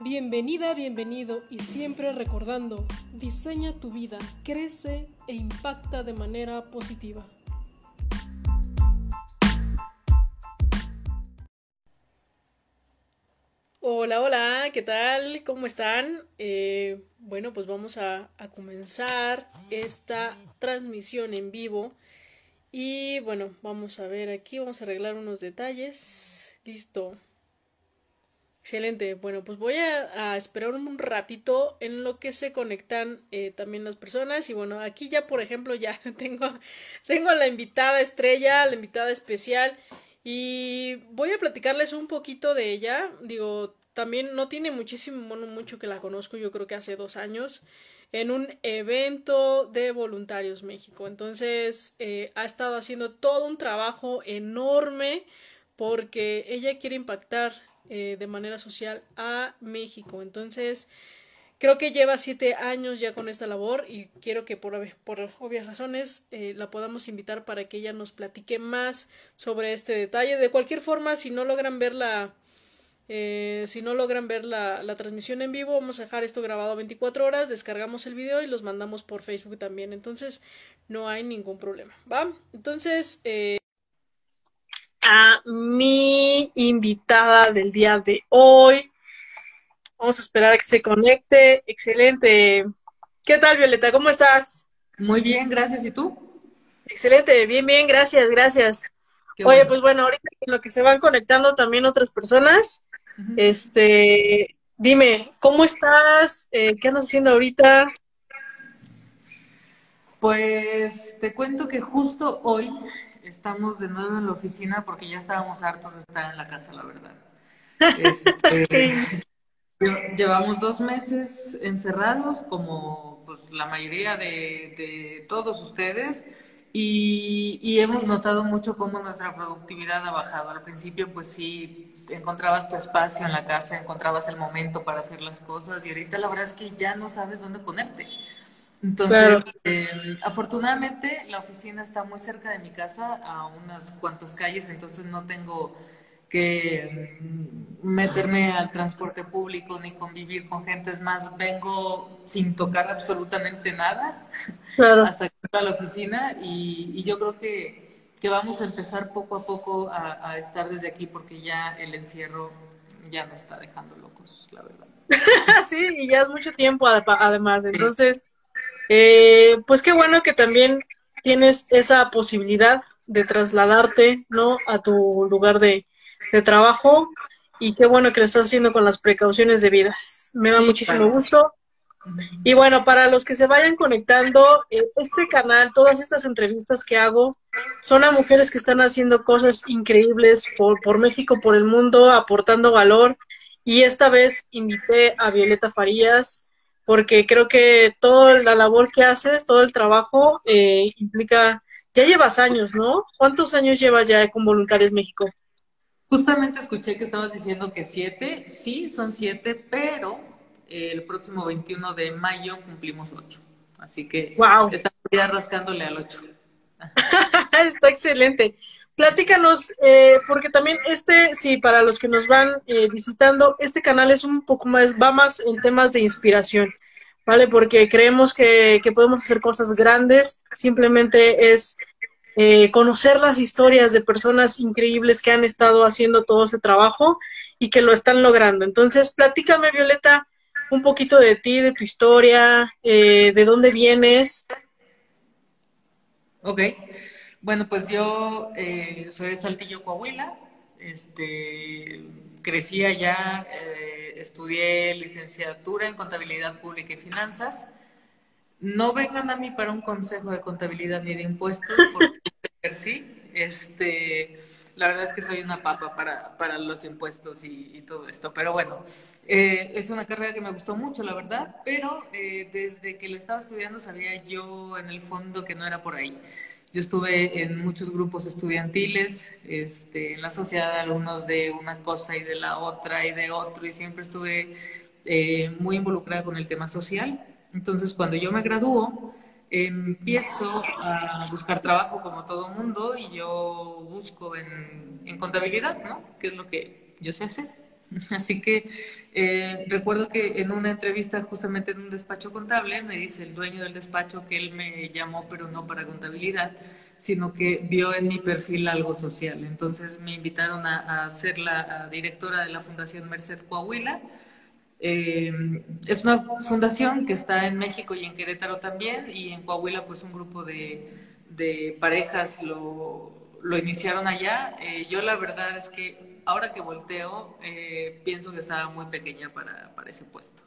Bienvenida, bienvenido y siempre recordando, diseña tu vida, crece e impacta de manera positiva. Hola, hola, ¿qué tal? ¿Cómo están? Eh, bueno, pues vamos a, a comenzar esta transmisión en vivo. Y bueno, vamos a ver aquí, vamos a arreglar unos detalles. Listo. Excelente. Bueno, pues voy a, esperar un ratito en lo que se conectan eh, también las personas. Y bueno, aquí ya, por ejemplo, ya tengo, tengo la invitada estrella, la invitada especial. Y voy a platicarles un poquito de ella. Digo, también no tiene muchísimo, bueno, mucho que la conozco, yo creo que hace dos años, en un evento de Voluntarios México. Entonces, eh, ha estado haciendo todo un trabajo enorme porque ella quiere impactar eh, de manera social a México. Entonces, creo que lleva siete años ya con esta labor y quiero que por, por obvias razones eh, la podamos invitar para que ella nos platique más sobre este detalle. De cualquier forma, si no logran ver la, eh, si no logran ver la, la, transmisión en vivo, vamos a dejar esto grabado 24 horas, descargamos el video y los mandamos por Facebook también. Entonces, no hay ningún problema. ¿Va? Entonces, eh, a mi invitada del día de hoy. Vamos a esperar a que se conecte. Excelente. ¿Qué tal, Violeta? ¿Cómo estás? Muy bien, gracias. ¿Y tú? Excelente, bien, bien, gracias, gracias. Oye, pues bueno, ahorita en lo que se van conectando también otras personas, este, dime, ¿cómo estás? Eh, ¿Qué andas haciendo ahorita? Pues te cuento que justo hoy estamos de nuevo en la oficina porque ya estábamos hartos de estar en la casa, la verdad. Este, llevamos dos meses encerrados, como pues, la mayoría de, todos ustedes, y, y, hemos notado mucho cómo nuestra productividad ha bajado. Al principio, pues sí, encontrabas tu espacio en la casa, encontrabas el momento para hacer las cosas, y ahorita la verdad es que ya no sabes dónde ponerte. Entonces, em, afortunadamente la oficina está muy cerca de mi casa, a unas cuantas calles, entonces no tengo que mm, meterme al transporte público ni convivir con gente. Es más, vengo sin tocar absolutamente nada hasta que a la oficina y, yo creo que, que, vamos a empezar poco a poco a, a estar desde aquí porque ya el encierro ya nos está dejando locos, la verdad. sí, y ya es mucho tiempo además, entonces... Eh, pues qué bueno que también tienes esa posibilidad de trasladarte, ¿no? A tu lugar de, trabajo y qué bueno que lo estás haciendo con las precauciones debidas. Me da muchísimo gusto. Y bueno, para los que se vayan conectando, eh, este canal, todas estas entrevistas que hago, son a mujeres que están haciendo cosas increíbles por, por México, por el mundo, aportando valor. Y esta vez invité a Violeta Farías, porque creo que toda la labor que haces, todo el trabajo eh, implica, ya llevas años, ¿no? ¿Cuántos años llevas ya con Voluntarios México? Justamente escuché que estabas diciendo que siete, sí, son siete, pero el próximo 21 de mayo cumplimos ocho. Así que wow. estamos ya rascándole al ocho. Está excelente. Platícanos, eh, porque también este, sí, para los que nos van eh, visitando, este canal es un poco más, va más en temas de inspiración, ¿vale? Porque creemos que, que podemos hacer cosas grandes, simplemente es eh, conocer las historias de personas increíbles que han estado haciendo todo ese trabajo y que lo están logrando. Entonces, platícame, Violeta, un poquito de ti, de tu historia, de dónde vienes. Ok. Bueno, pues yo eh, soy de Saltillo, Coahuila. Este, crecí allá, eh, estudié licenciatura en contabilidad pública y finanzas. No vengan a mí para un consejo de contabilidad ni de impuestos, porque sí, este, la verdad es que soy una papa para, para los impuestos y, todo esto. Pero bueno, eh, es una carrera que me gustó mucho, la verdad, pero desde que la estaba estudiando sabía yo en el fondo que no era por ahí. Yo estuve en muchos grupos estudiantiles, este, en la sociedad de alumnos de una cosa y de la otra y de otro, y siempre estuve eh, muy involucrada con el tema social. Entonces, cuando yo me gradúo, empiezo a buscar trabajo como todo mundo y yo busco en, en contabilidad, ¿no? Que es lo que yo sé hacer. Así que eh, recuerdo que en una entrevista justamente en un despacho contable me dice el dueño del despacho que él me llamó pero no para contabilidad, sino que vio en mi perfil algo social. Entonces me invitaron a, ser la directora de la Fundación Merced Coahuila. Eh, es una fundación que está en México y en Querétaro también, y en Coahuila pues un grupo de, parejas lo, iniciaron allá. Eh, yo la verdad es que ahora que volteo, eh, pienso que estaba muy pequeña para, para ese puesto.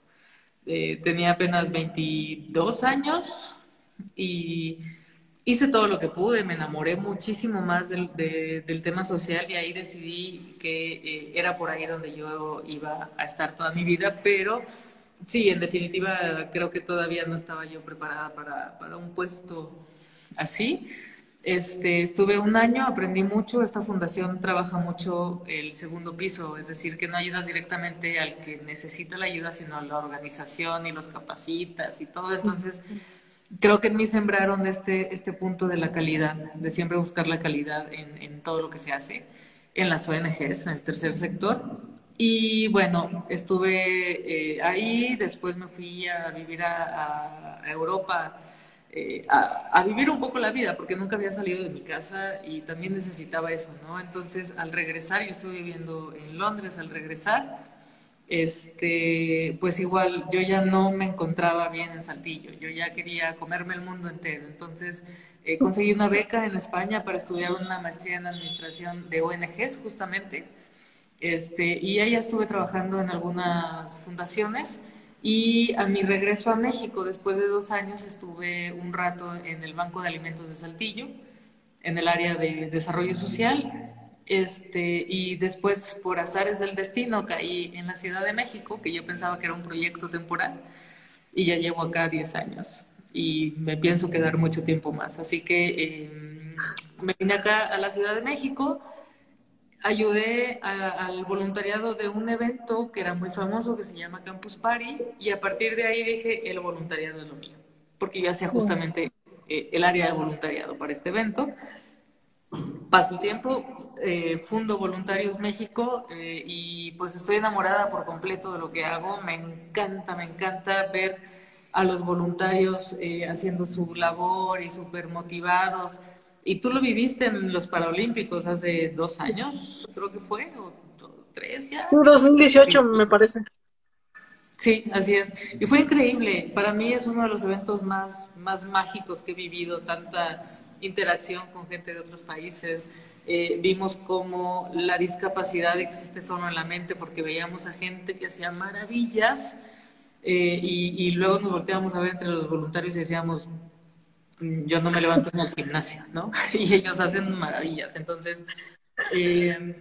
Tenía apenas 22 años y hice todo lo que pude, me enamoré muchísimo más del, del tema social y ahí decidí que eh, era por ahí donde yo iba a estar toda mi vida, pero sí, en definitiva creo que todavía no estaba yo preparada para, para un puesto así. Este, estuve un año, aprendí mucho. Esta fundación trabaja mucho el segundo piso, es decir, que no ayudas directamente al que necesita la ayuda, sino a la organización y los capacitas y todo. Entonces, creo que en mí sembraron este, este punto de la calidad, de siempre buscar la calidad en, en todo lo que se hace en las ONGs, en el tercer sector. Y bueno, estuve eh, ahí, después me fui a vivir a, Europa eh, a, vivir un poco la vida, porque nunca había salido de mi casa y también necesitaba eso, ¿no? Entonces, al regresar, yo estuve viviendo en Londres, al regresar, este, pues igual yo ya no me encontraba bien en Saltillo, yo ya quería comerme el mundo entero, entonces eh, conseguí una beca en España para estudiar una maestría en administración de ONGs justamente, este, y ahí estuve trabajando en algunas fundaciones. Y a mi regreso a México, después de dos años, estuve un rato en el Banco de Alimentos de Saltillo, en el área de desarrollo social. Este, y después, por azares del destino, caí en la Ciudad de México, que yo pensaba que era un proyecto temporal, y ya llevo acá 10 años. Y me pienso quedar mucho tiempo más. Así que em, me vine acá a la Ciudad de México ayudé al voluntariado de un evento que era muy famoso que se llama Campus Party y a partir de ahí dije el voluntariado es lo mío, porque yo hacía justamente eh, el área de voluntariado para este evento. Paso el tiempo, eh, fundo Voluntarios México eh, y pues estoy enamorada por completo de lo que hago. Me encanta, me encanta ver a los voluntarios haciendo su labor y súper motivados y tú lo viviste en los Paralímpicos hace dos años, creo que fue, o tres ya. En 2018, me parece. Sí, así es. Y fue increíble. Para mí es uno de los eventos más, más mágicos que he vivido, tanta interacción con gente de otros países. Eh, vimos cómo la discapacidad existe solo en la mente porque veíamos a gente que hacía maravillas eh, y, luego nos volteábamos a ver entre los voluntarios y decíamos, yo no me levanto en el gimnasio, ¿no? Y ellos hacen maravillas. Entonces, eh,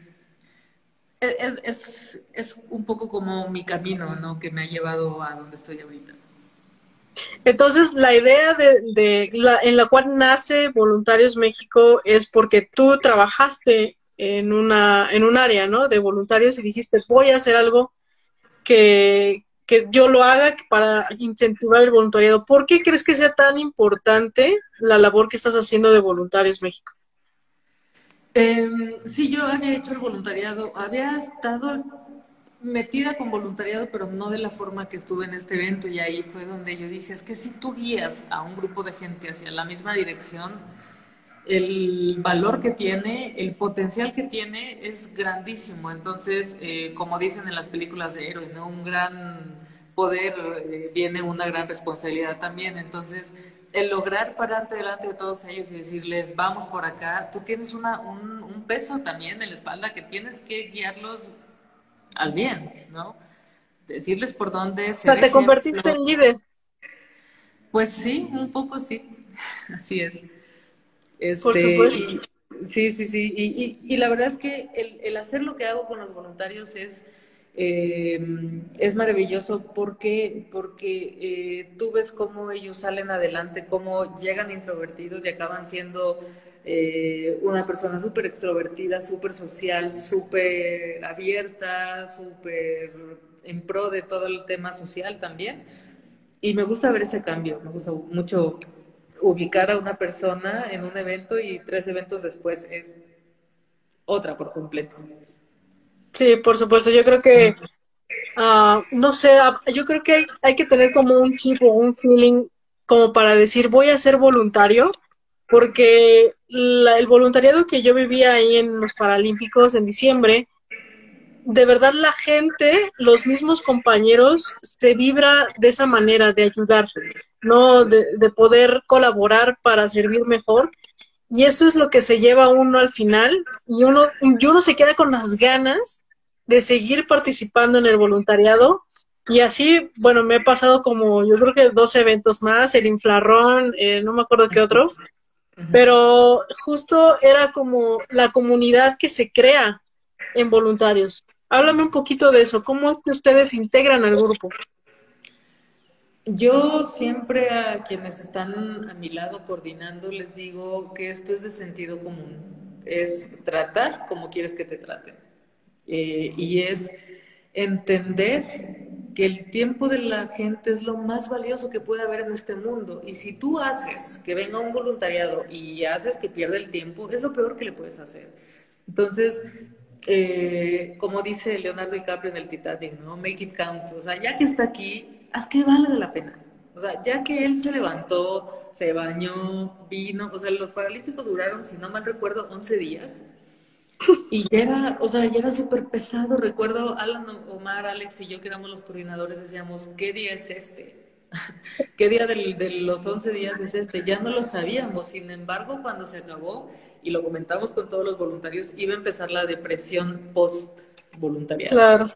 es, es, es, un poco como mi camino, ¿no? Que me ha llevado a donde estoy ahorita. Entonces, la idea de, de la, en la cual nace Voluntarios México es porque tú trabajaste en, una, en un área, ¿no? De voluntarios y dijiste, voy a hacer algo que, que yo lo haga para incentivar el voluntariado. ¿Por qué crees que sea tan importante la labor que estás haciendo de Voluntarios México? Eh, sí, yo había hecho el voluntariado, había estado metida con voluntariado, pero no de la forma que estuve en este evento y ahí fue donde yo dije, es que si tú guías a un grupo de gente hacia la misma dirección, el valor que tiene, el potencial que tiene es grandísimo. Entonces, eh, como dicen en las películas de héroe. Un gran poder eh, viene una gran responsabilidad también. Entonces, el lograr pararte delante de todos ellos y decirles, vamos por acá, tú tienes una, un, un peso también en la espalda que tienes que guiarlos al bien, ¿no? Decirles por dónde se... te convertiste en líder. Pues sí, un poco sí, así es. Por este, supuesto. sí, sí, sí. Y, y, la verdad es que el, el, hacer lo que hago con los voluntarios es, eh, es maravilloso porque, porque eh, tú ves cómo ellos salen adelante, cómo llegan introvertidos y acaban siendo eh, una persona súper extrovertida, súper social, súper abierta, súper en pro de todo el tema social también. Y me gusta ver ese cambio, me gusta mucho ubicar a una persona en un evento y tres eventos después es otra por completo. Sí, por supuesto. Yo creo que, uh, no sé, yo creo que hay, hay, que tener como un chip o un feeling como para decir voy a ser voluntario, porque la, el voluntariado que yo vivía ahí en los Paralímpicos en diciembre, de verdad la gente, los mismos compañeros, se vibra de esa manera de ayudar, ¿no? De, de, poder colaborar para servir mejor. Y eso es lo que se lleva uno al final y uno, y uno se queda con las ganas de seguir participando en el voluntariado. Y así, bueno, me he pasado como yo creo que dos eventos más, el inflarrón, eh, no me acuerdo qué otro, pero justo era como la comunidad que se crea en voluntarios. Háblame un poquito de eso. ¿Cómo es que ustedes se integran al grupo? Yo siempre a quienes están a mi lado coordinando les digo que esto es de sentido común. Es tratar como quieres que te traten. Eh, y es entender que el tiempo de la gente es lo más valioso que puede haber en este mundo. Y si tú haces que venga un voluntariado y haces que pierda el tiempo, es lo peor que le puedes hacer. Entonces, eh, como dice Leonardo DiCaprio en el Titanic, ¿no? Make it count. O sea, ya que está aquí, haz que valga la pena. O sea, ya que él se levantó, se bañó, vino, o sea, los Paralímpicos duraron, si no mal recuerdo, 11 días. Y ya era, o sea, ya era súper pesado. Recuerdo Alan, Omar, Alex y yo, que éramos los coordinadores, decíamos, ¿qué día es este? ¿Qué día de los 11 días es este? Ya no lo sabíamos. Sin embargo, cuando se acabó, y lo comentamos con todos los voluntarios, iba a empezar la depresión post-voluntariado. Claro.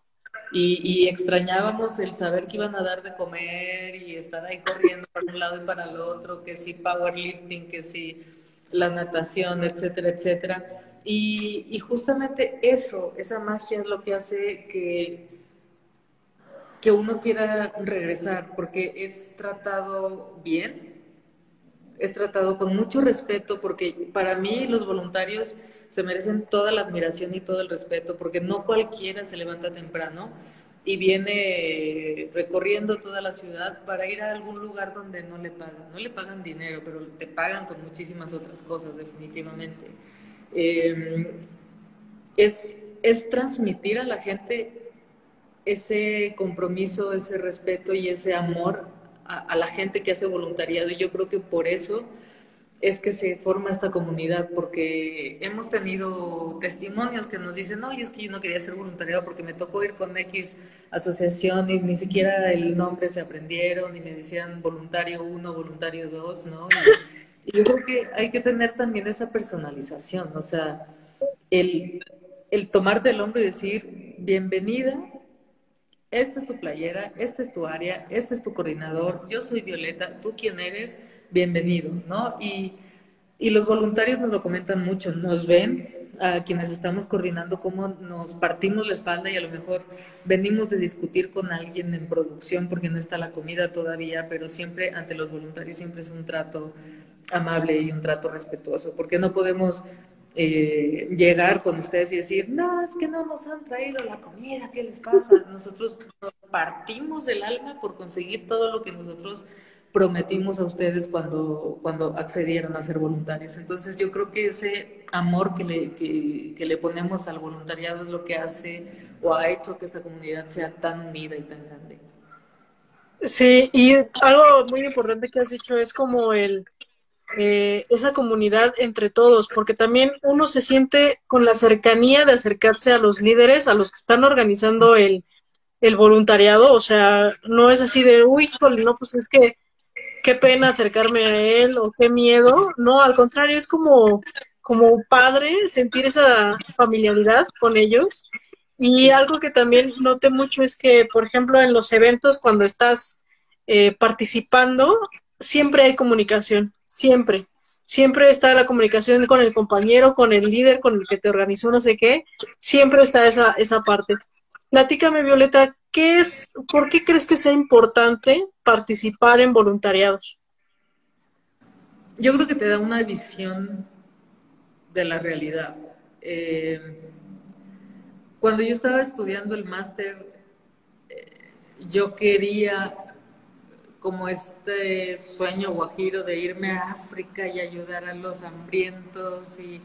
Y, y, extrañábamos el saber que iban a dar de comer y estar ahí corriendo para un lado y para el otro, que si powerlifting, que si la natación, etcétera, etcétera. Y, y justamente eso, esa magia es lo que hace que, que uno quiera regresar, porque es tratado bien, es tratado con mucho respeto, porque para mí los voluntarios se merecen toda la admiración y todo el respeto, porque no cualquiera se levanta temprano y viene recorriendo toda la ciudad para ir a algún lugar donde no le pagan. No le pagan dinero, pero te pagan con muchísimas otras cosas, definitivamente. Em, es, es transmitir a la gente ese compromiso, ese respeto y ese amor a, la gente que hace voluntariado y yo creo que por eso es que se forma esta comunidad, porque hemos tenido testimonios que nos dicen, no, es que yo no quería ser voluntariado porque me tocó ir con X asociación y ni siquiera el nombre se aprendieron y me decían voluntario uno, voluntario dos, ¿no? Y, yo creo que hay que tener también esa personalización, o sea, el, el tomarte el hombro y decir, bienvenida, esta es tu playera, esta es tu área, este es tu coordinador, yo soy Violeta, tú quién eres, bienvenido, ¿no? Y, y los voluntarios nos lo comentan mucho, nos ven a quienes estamos coordinando cómo nos partimos la espalda y a lo mejor venimos de discutir con alguien en producción porque no está la comida todavía, pero siempre ante los voluntarios siempre es un trato amable y un trato respetuoso, porque no podemos eh, llegar con ustedes y decir, no, es que no nos han traído la comida, ¿qué les pasa? Nosotros nos partimos del alma por conseguir todo lo que nosotros prometimos a ustedes cuando, cuando accedieron a ser voluntarios. Entonces yo creo que ese amor que le, que, le ponemos al voluntariado es lo que hace o ha hecho que esta comunidad sea tan unida y tan grande. Sí, y algo muy importante que has dicho es como el, eh, esa comunidad entre todos, porque también uno se siente con la cercanía de acercarse a los líderes, a los que están organizando el, voluntariado, o sea, no es así de, uy, no, pues es que qué pena acercarme a él o qué miedo, no, al contrario, es como, como padre sentir esa familiaridad con ellos. Y algo que también noté mucho es que, por ejemplo, en los eventos, cuando estás eh, participando, siempre hay comunicación siempre. Siempre está la comunicación con el compañero, con el líder, con el que te organizó no sé qué. Siempre está esa, esa parte. Platícame, Violeta, ¿qué es, ¿por qué crees que sea importante participar en voluntariados? Yo creo que te da una visión de la realidad. Eh, cuando yo estaba estudiando el máster, eh, yo quería como este sueño guajiro de irme a África y ayudar a los hambrientos y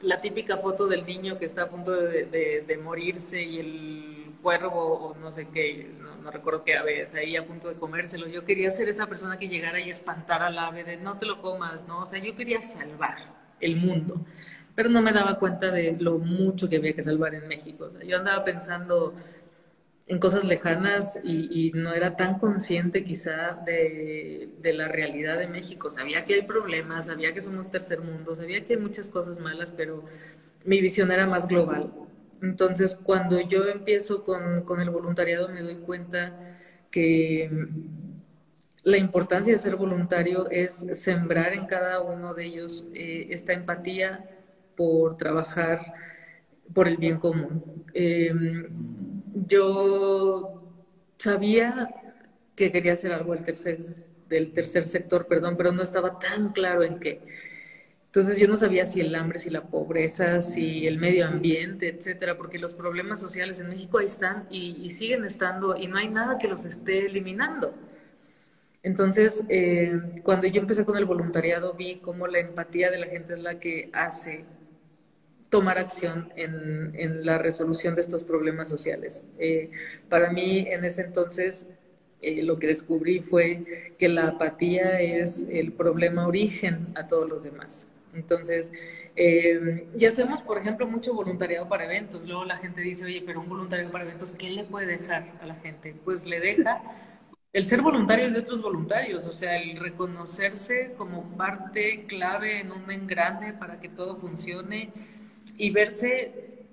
la típica foto del niño que está a punto de, morirse y el cuervo o no sé qué, no, recuerdo qué ave es ahí a punto de comérselo. Yo quería ser esa persona que llegara y espantara al ave de no te lo comas, ¿no? O sea, yo quería salvar el mundo, pero no me daba cuenta de lo mucho que había que salvar en México. Yo andaba pensando en cosas lejanas y, no era tan consciente quizá de, de, la realidad de México. Sabía que hay problemas, sabía que somos tercer mundo, sabía que hay muchas cosas malas, pero mi visión era más global. Entonces, cuando yo empiezo con, con el voluntariado, me doy cuenta que la importancia de ser voluntario es sembrar en cada uno de ellos eh, esta empatía por trabajar por el bien común. Em, yo sabía que quería hacer algo del tercer, sector, perdón, pero no estaba tan claro en qué. Entonces yo no sabía si el hambre, si la pobreza, si el medio ambiente, etcétera, porque los problemas sociales en México ahí están y, y siguen estando y no hay nada que los esté eliminando. Entonces, eh, cuando yo empecé con el voluntariado, vi cómo la empatía de la gente es la que hace tomar acción en, la resolución de estos problemas sociales. Eh, para mí, en ese entonces, eh, lo que descubrí fue que la apatía es el problema origen a todos los demás. Entonces, y hacemos, por ejemplo, mucho voluntariado para eventos. Luego la gente dice, oye, pero un voluntariado para eventos, ¿qué le puede dejar a la gente? Pues le deja el ser voluntario de otros voluntarios, o sea, el reconocerse como parte clave en un engrane para que todo funcione y verse,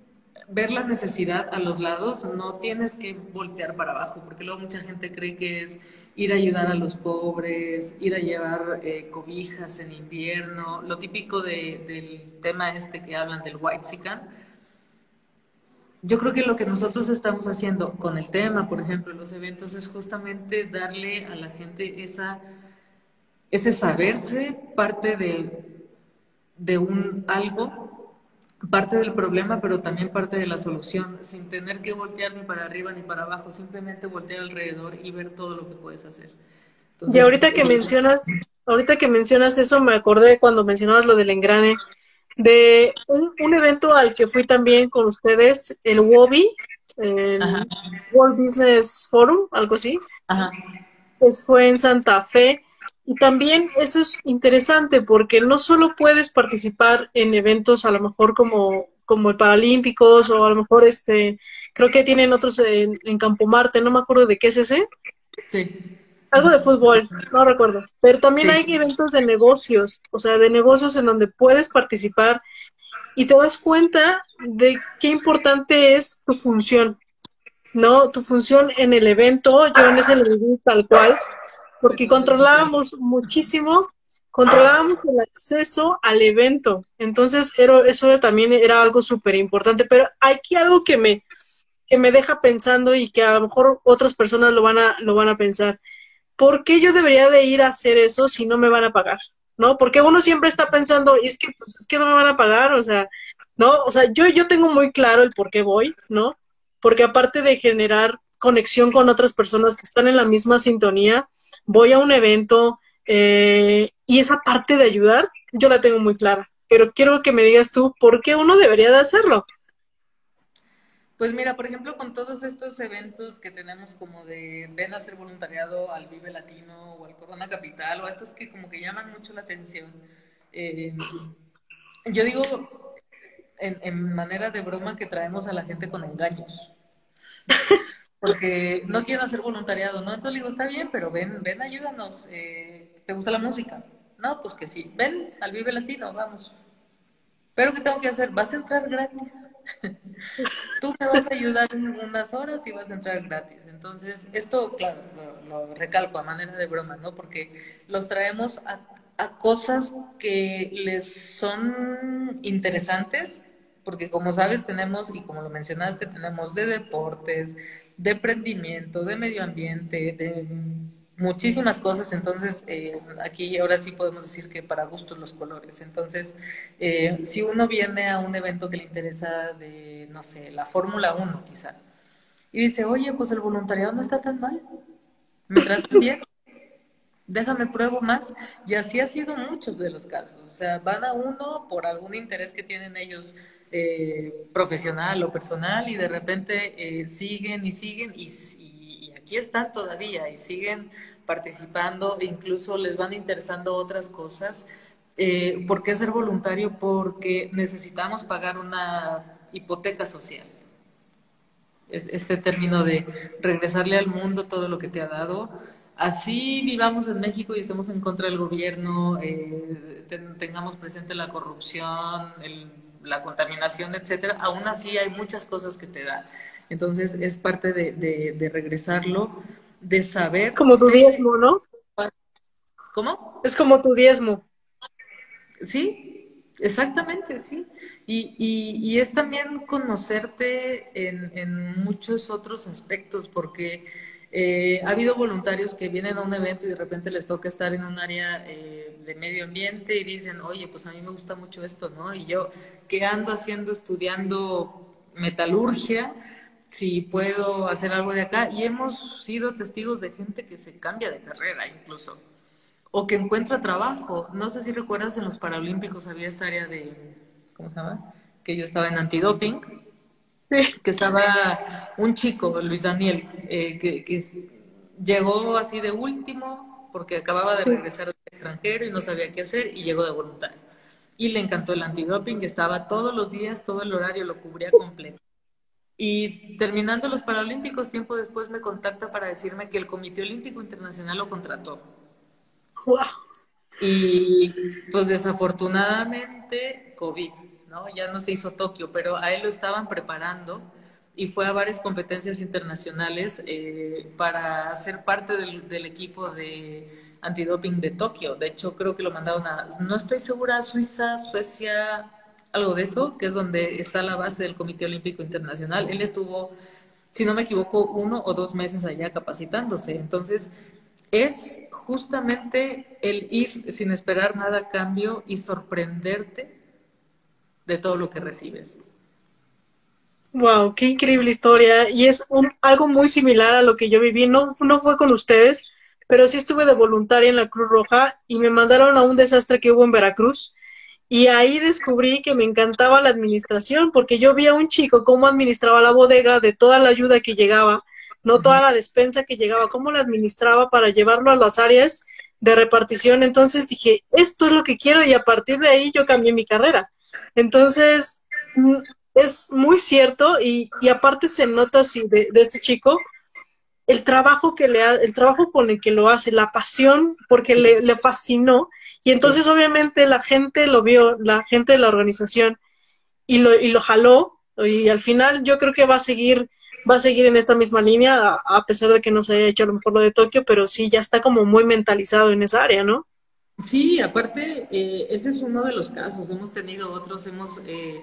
ver la necesidad a los lados, no tienes que voltear para abajo, porque luego mucha gente cree que es ir a ayudar a los pobres, ir a llevar eh, cobijas en invierno, lo típico del tema este que hablan del white sican yo creo que lo que nosotros estamos haciendo con el tema, por ejemplo, los eventos, es justamente darle a la gente esa, ese saberse parte de, de un algo, parte del problema, pero también parte de la solución, sin tener que voltear ni para arriba ni para abajo, simplemente voltear alrededor y ver todo lo que puedes hacer. y ahorita que mencionas, ahorita que mencionas eso, me acordé cuando mencionabas lo del engrane de un, evento al que fui también con ustedes, el WOBI, el World Business Forum, algo así. Pues fue en Santa Fe. Y también eso es interesante porque no solo puedes participar en eventos a lo mejor como, como el Paralímpicos o a lo mejor este, creo que tienen otros en, en Campo Marte, no me acuerdo de qué es ese. Sí. Algo de fútbol, no recuerdo. Pero también hay eventos de negocios, o sea, de negocios en donde puedes participar y te das cuenta de qué importante es tu función, ¿no? Tu función en el evento, yo en ese lo viví tal cual, porque controlábamos muchísimo, controlábamos el acceso al evento. Entonces, eso también era algo súper importante. Pero aquí algo que me, que me deja pensando y que a lo mejor otras personas lo van a, lo van a pensar. ¿por qué yo debería de ir a hacer eso si no me van a pagar? ¿No? Porque uno siempre está pensando, es que, pues, es que no me van a pagar, o sea, ¿no? O sea, yo, yo tengo muy claro el por qué voy, ¿no? Porque aparte de generar conexión con otras personas que están en la misma sintonía, voy a un evento eh, y esa parte de ayudar, yo la tengo muy clara. Pero quiero que me digas tú, ¿por qué uno debería de hacerlo? Pues mira, por ejemplo, con todos estos eventos que tenemos como de ven a hacer voluntariado al Vive Latino o al Corona Capital o a estos que como que llaman mucho la atención, eh, yo digo en, manera de broma que traemos a la gente con engaños. Porque no quieren hacer voluntariado, ¿no? Entonces digo, está bien, pero ven, ven, ayúdanos. Eh, ¿Te gusta la música? No, pues que sí. Ven al Vive Latino, vamos. Pero ¿qué tengo que hacer? Vas a entrar gratis. Tú me vas a ayudar en unas horas y vas a entrar gratis. Entonces, esto, claro, lo, recalco a manera de broma, ¿no? Porque los traemos a, a cosas que les son interesantes, porque como sabes, tenemos, y como lo mencionaste, tenemos de deportes, de emprendimiento, de medio ambiente, de muchísimas cosas, entonces eh, aquí ahora sí podemos decir que para gustos los colores. Entonces, eh, si uno viene a un evento que le interesa de, no sé, la Fórmula 1 quizá, y dice, oye, pues el voluntariado no está tan mal, me tratan bien, déjame pruebo más. Y así ha sido muchos de los casos. O sea, van a uno por algún interés que tienen ellos eh, profesional o personal y de repente eh, siguen y siguen y, aquí están todavía y siguen participando, incluso les van interesando otras cosas. Eh, ¿Por qué ser voluntario? Porque necesitamos pagar una hipoteca social. Es este término de regresarle al mundo todo lo que te ha dado así vivamos en México y estemos en contra del gobierno, eh, tengamos presente la corrupción, la contaminación, etcétera, aún así hay muchas cosas que te da. Entonces es parte de, regresarlo, de saber. Como tu diezmo, ¿no? ¿Cómo? Es como tu diezmo. Sí, exactamente, sí. Y, y, es también conocerte en, en muchos otros aspectos, porque eh, ha habido voluntarios que vienen a un evento y de repente les toca estar en un área eh, de medio ambiente y dicen, oye, pues a mí me gusta mucho esto, ¿no? Y yo, ¿qué ando haciendo estudiando metalurgia? Si puedo hacer algo de acá. Y hemos sido testigos de gente que se cambia de carrera incluso. O que encuentra trabajo. No sé si recuerdas, en los Paralímpicos había esta área de, ¿cómo se llama? Que yo estaba en antidoping que estaba un chico, Luis Daniel, eh, que, llegó así de último porque acababa de regresar al extranjero y no sabía qué hacer y llegó de voluntario. Y le encantó el antidoping, estaba todos los días, todo el horario lo cubría completo. Y terminando los Paralímpicos, tiempo después me contacta para decirme que el Comité Olímpico Internacional lo contrató. Y pues desafortunadamente, COVID. Ya no se hizo Tokio, pero a él lo estaban preparando y fue a varias competencias internacionales eh, para ser parte del, equipo de antidoping de Tokio. De hecho, creo que lo mandaron a, no estoy segura, Suiza, Suecia, algo de eso, que es donde está la base del Comité Olímpico Internacional. Él estuvo, si no me equivoco, uno o dos meses allá capacitándose. Entonces, es justamente el ir sin esperar nada a cambio y sorprenderte de todo lo que recibes. Wow, qué increíble historia. Y es algo muy similar a lo que yo viví. No, no fue con ustedes, pero sí estuve de voluntaria en la Cruz Roja y me mandaron a un desastre que hubo en Veracruz. Y ahí descubrí que me encantaba la administración, porque yo vi a un chico cómo administraba la bodega de toda la ayuda que llegaba, no toda la despensa que llegaba, cómo la administraba para llevarlo a las áreas de repartición. Entonces dije, esto es lo que quiero y a partir de ahí yo cambié mi carrera. Entonces, mm, es muy cierto y, y aparte se nota así de, este chico el trabajo que le el trabajo con el que lo hace, la pasión porque le, le fascinó y entonces obviamente la gente lo vio, la gente de la organización y lo, y lo jaló y al final yo creo que va a seguir va a seguir en esta misma línea a, pesar de que no se haya hecho a lo mejor lo de Tokio, pero sí ya está como muy mentalizado en esa área, ¿no? Sí, aparte, eh, ese es uno de los casos. Hemos tenido otros, hemos eh,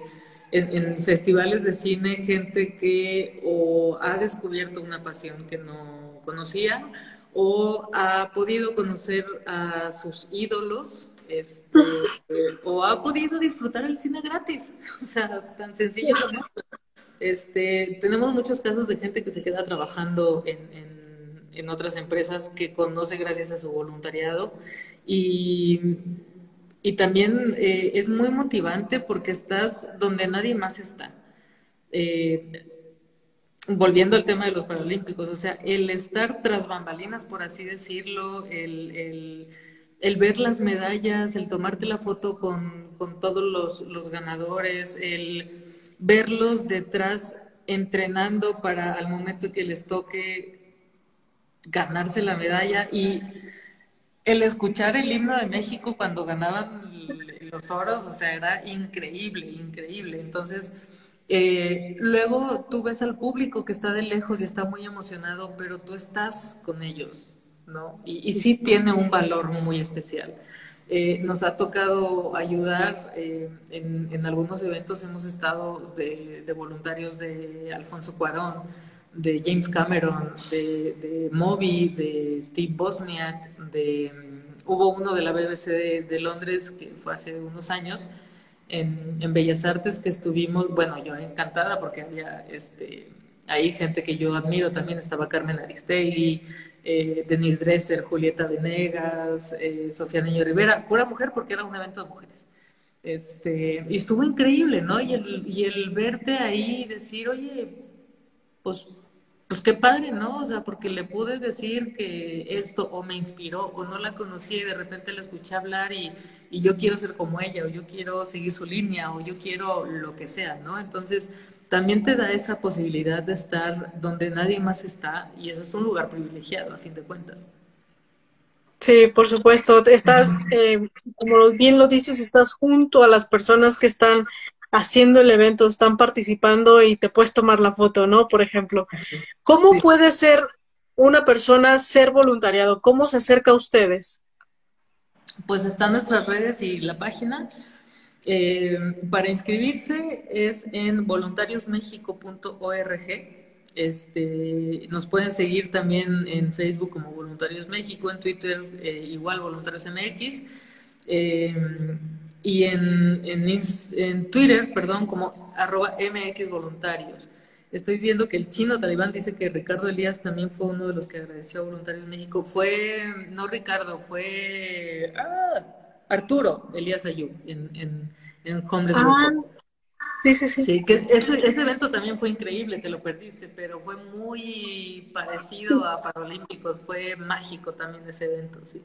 en, festivales de cine gente que o ha descubierto una pasión que no conocía o ha podido conocer a sus ídolos este, o ha podido disfrutar el cine gratis. O sea, tan sencillo como Este, tenemos muchos casos de gente que se queda trabajando en en otras empresas que conoce gracias a su voluntariado. Y, y también eh, es muy motivante porque estás donde nadie más está. Eh, volviendo al tema de los Paralímpicos, o sea, el estar tras bambalinas, por así decirlo, el, el, ver las medallas, el tomarte la foto con, con todos los, los, ganadores, el verlos detrás entrenando para al momento que les toque ganarse la medalla y el escuchar el himno de México cuando ganaban los oros, o sea, era increíble, increíble. Entonces, eh, luego tú ves al público que está de lejos y está muy emocionado, pero tú estás con ellos, ¿no? Y, sí tiene un valor muy especial. Eh, nos ha tocado ayudar eh, en, algunos eventos, hemos estado de, de voluntarios de Alfonso Cuarón, de James Cameron, de, de Moby, de Steve Bosniak, de, mm, hubo uno de la BBC de, Londres que fue hace unos años en, en, Bellas Artes que estuvimos, bueno, yo encantada porque había este, ahí gente que yo admiro, también estaba Carmen Aristegui, eh, Denise Dresser, Julieta Venegas, eh, Sofía Niño Rivera, pura mujer porque era un evento de mujeres. Este, y estuvo increíble, ¿no? Y el, y el verte ahí y decir, oye, pues, pues qué padre, ¿no? O sea, porque le pude decir que esto o me inspiró o no la conocí y de repente la escuché hablar y, y yo quiero ser como ella o yo quiero seguir su línea o yo quiero lo que sea, ¿no? Entonces, también te da esa posibilidad de estar donde nadie más está y eso es un lugar privilegiado, a fin de cuentas. Sí, por supuesto. Estás, eh, como bien lo dices, estás junto a las personas que están haciendo el evento, están participando y te puedes tomar la foto, ¿no? Por ejemplo. ¿Cómo puede ser una persona ser voluntariado? ¿Cómo se acerca a ustedes? Pues están nuestras redes y la página. Eh, para inscribirse es en voluntariosmexico.org. Este, nos pueden seguir también en Facebook como Voluntarios México, en Twitter eh, igual Voluntarios MX eh, y en, en, Twitter, perdón, como arroba MX Voluntarios. Estoy viendo que el chino talibán dice que Ricardo Elías también fue uno de los que agradeció a Voluntarios México. Fue, no Ricardo, fue... Ah, Arturo Elías Ayú en, en, en Homeless ah, Sí, sí, sí. Sí, que ese, ese, evento también fue increíble, te lo perdiste, pero fue muy parecido a Paralímpicos, fue mágico también ese evento, sí.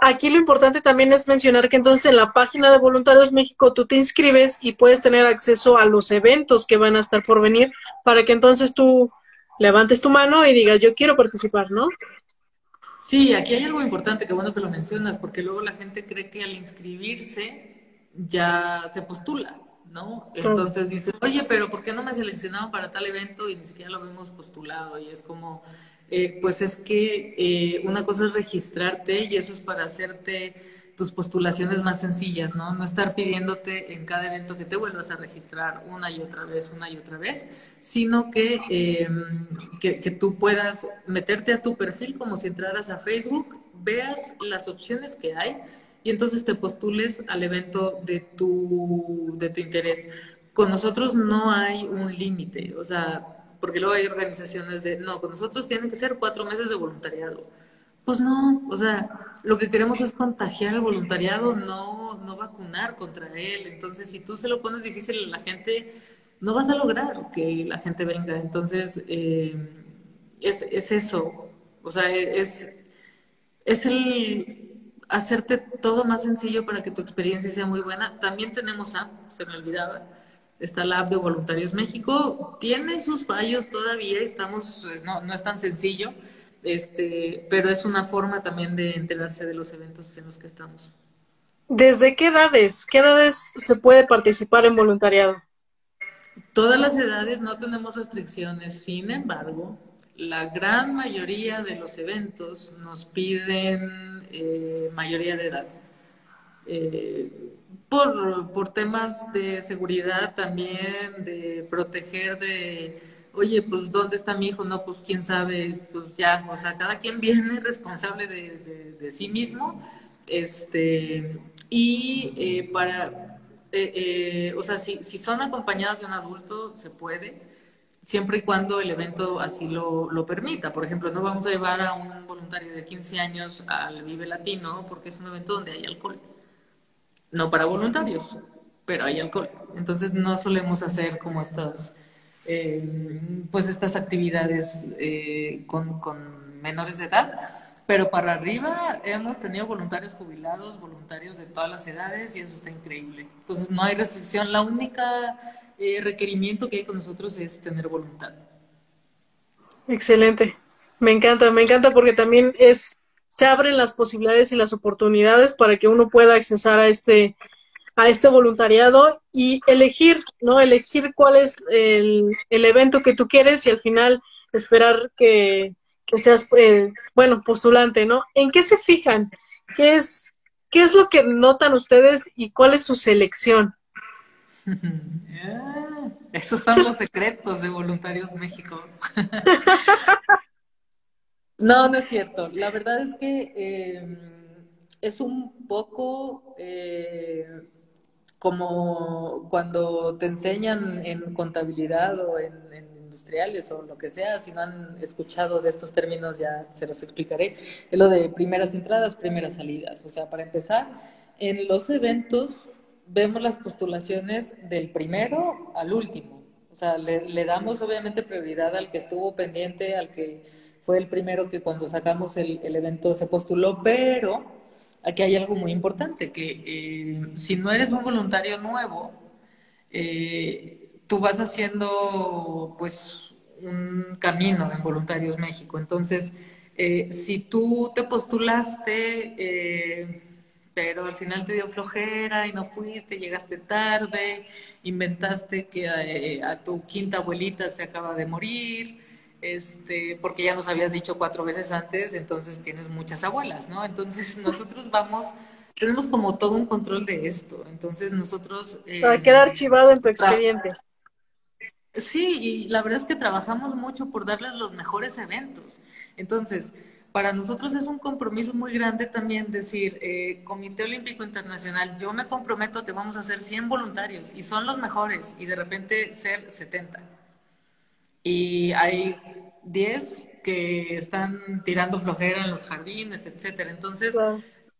Aquí lo importante también es mencionar que entonces en la página de Voluntarios México tú te inscribes y puedes tener acceso a los eventos que van a estar por venir para que entonces tú levantes tu mano y digas yo quiero participar, ¿no? Sí, aquí hay algo importante, que bueno que lo mencionas, porque luego la gente cree que al inscribirse ya se postula, ¿no? Entonces dice, oye, pero ¿por qué no me seleccionaban para tal evento y ni siquiera lo hemos postulado? Y es como, eh, pues es que eh, una cosa es registrarte y eso es para hacerte tus postulaciones más sencillas, ¿no? No estar pidiéndote en cada evento que te vuelvas a registrar una y otra vez, una y otra vez, sino que, em, que, que, tú puedas meterte a tu perfil como si entraras a Facebook, veas las opciones que hay y entonces te postules al evento de tu, de tu interés. Con nosotros no hay un límite, o sea, porque luego hay organizaciones de, no, con nosotros tienen que ser cuatro meses de voluntariado pues no, o sea, lo que queremos es contagiar al voluntariado, no, no vacunar contra él. Entonces, si tú se lo pones difícil a la gente, no vas a lograr que la gente venga. Entonces, eh, es, es, eso. O sea, es, es el hacerte todo más sencillo para que tu experiencia sea muy buena. También tenemos app, se me olvidaba. Está la app de Voluntarios México. Tiene sus fallos todavía, estamos, no, no es tan sencillo este, pero es una forma también de enterarse de los eventos en los que estamos. ¿Desde qué edades? ¿Qué edades se puede participar en voluntariado? Todas las edades no tenemos restricciones, sin embargo, la gran mayoría de los eventos nos piden eh, mayoría de edad. Eh, por, por temas de seguridad también, de proteger de oye, pues ¿dónde está mi hijo? No, pues quién sabe, pues ya, o sea, cada quien viene responsable de, de, sí mismo, este, y eh, para, eh, eh, o sea, si, si son acompañados de un adulto, se puede, siempre y cuando el evento así lo, lo, permita. Por ejemplo, no vamos a llevar a un voluntario de 15 años al Vive Latino porque es un evento donde hay alcohol. No para voluntarios, pero hay alcohol. Entonces no solemos hacer como estas eh, pues estas actividades eh, con, con, menores de edad. Pero para arriba hemos tenido voluntarios jubilados, voluntarios de todas las edades y eso está increíble. Entonces no hay restricción, la única eh, requerimiento que hay con nosotros es tener voluntad. Excelente, me encanta, me encanta porque también es se abren las posibilidades y las oportunidades para que uno pueda accesar a este a este voluntariado y elegir, ¿no? Elegir cuál es el, evento que tú quieres y al final esperar que, seas, eh, bueno, postulante, ¿no? ¿En qué se fijan? ¿Qué es, ¿Qué es lo que notan ustedes y cuál es su selección? Ah, esos son los secretos de Voluntarios México. no, no es cierto. La verdad es que eh, es un poco eh, como cuando te enseñan en contabilidad o en, industriales o lo que sea, si no han escuchado de estos términos ya se los explicaré, es lo de primeras entradas, primeras salidas. O sea, para empezar, en los eventos vemos las postulaciones del primero al último. O sea, le, damos obviamente prioridad al que estuvo pendiente, al que fue el primero que cuando sacamos el, evento se postuló, pero aquí hay algo muy importante, que eh, si no eres un voluntario nuevo, eh, tú vas haciendo pues un camino en Voluntarios México. Entonces, eh, si tú te postulaste, eh, pero al final te dio flojera y no fuiste, llegaste tarde, inventaste que a tu quinta abuelita se acaba de morir, este, porque ya nos habías dicho cuatro veces antes, entonces tienes muchas abuelas, ¿no? Entonces nosotros vamos tenemos como todo un control de esto. Entonces nosotros... Eh, Para quedar archivado en tu expediente. Sí, y la verdad es que trabajamos mucho por darles los mejores eventos. Entonces, para nosotros es un compromiso muy grande también decir, eh, Comité Olímpico Internacional, yo me comprometo, te vamos a hacer 100 voluntarios y son los mejores y de repente ser 70. Y hay 10 que están tirando flojera en los jardines, etcétera. Entonces,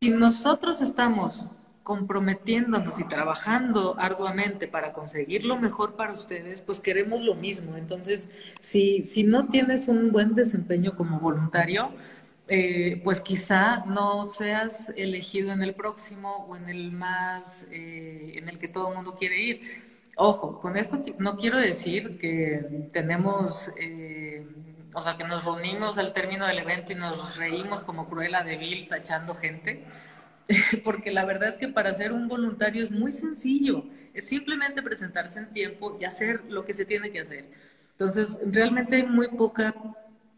si nosotros estamos comprometiéndonos y trabajando arduamente para conseguir lo mejor para ustedes, pues queremos lo mismo. Entonces, si, si no tienes un buen desempeño como voluntario, eh, pues quizá no seas elegido en el próximo o en el más, eh, en el que todo el mundo quiere ir. Ojo, con esto no quiero decir que tenemos eh, o sea, que nos reunimos al término del evento y nos reímos como Cruella de Vil tachando gente, porque la verdad es que para ser un voluntario es muy sencillo, es simplemente presentarse en tiempo y hacer lo que se tiene que hacer. Entonces, realmente hay muy poca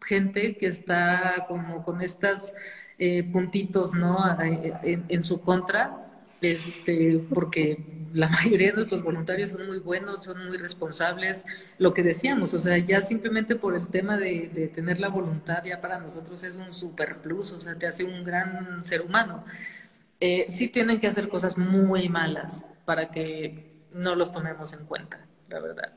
gente que está como con estas eh, puntitos, ¿no? en su contra, este, porque la mayoría de nuestros voluntarios son muy buenos, son muy responsables, lo que decíamos, o sea, ya simplemente por el tema de, tener la voluntad, ya para nosotros es un super plus, o sea, te hace un gran ser humano. Eh, sí tienen que hacer cosas muy malas para que no los tomemos en cuenta, la verdad.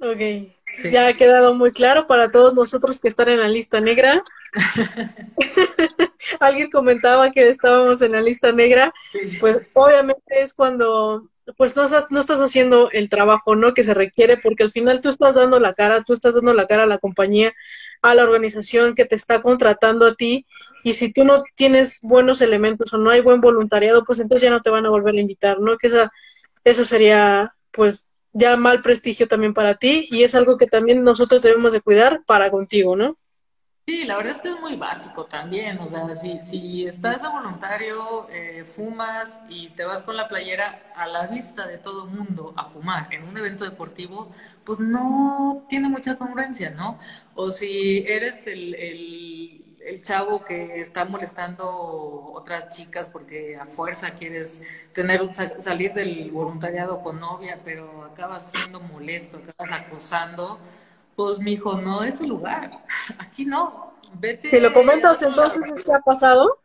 Ok, ya ha quedado muy claro para todos nosotros que están en la lista negra. Alguien comentaba que estábamos en la lista negra, pues obviamente es cuando pues no estás, no estás haciendo el trabajo ¿no? que se requiere, porque al final tú estás dando la cara, tú estás dando la cara a la compañía, a la organización que te está contratando a ti, y si tú no tienes buenos elementos o no hay buen voluntariado, pues entonces ya no te van a volver a invitar, ¿no? Que esa, esa sería pues ya mal prestigio también para ti y es algo que también nosotros debemos de cuidar para contigo, ¿no? Sí, la verdad es que es muy básico también, o sea, si, si estás de voluntario, eh, fumas y te vas con la playera a la vista de todo mundo a fumar en un evento deportivo, pues no tiene mucha congruencia, ¿no? O si eres el, el, el chavo que está molestando otras chicas porque a fuerza quieres tener salir del voluntariado con novia, pero acabas siendo molesto, acabas acosando pues, mijo, no es el lugar. Aquí no. Vete. Si lo comentas entonces, ¿qué ha pasado?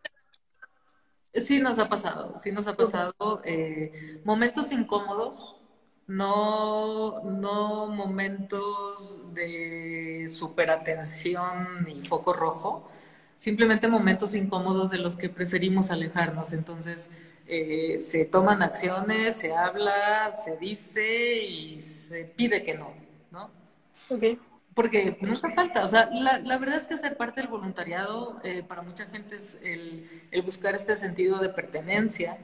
Sí, nos ha pasado. Sí, nos ha pasado. Eh, momentos incómodos. No, no momentos de superatención y foco rojo, simplemente momentos incómodos de los que preferimos alejarnos. Entonces, eh, se toman acciones, se habla, se dice y se pide que no, Porque no hace falta, o sea, la, la, verdad es que ser parte del voluntariado eh, para mucha gente es el, el, buscar este sentido de pertenencia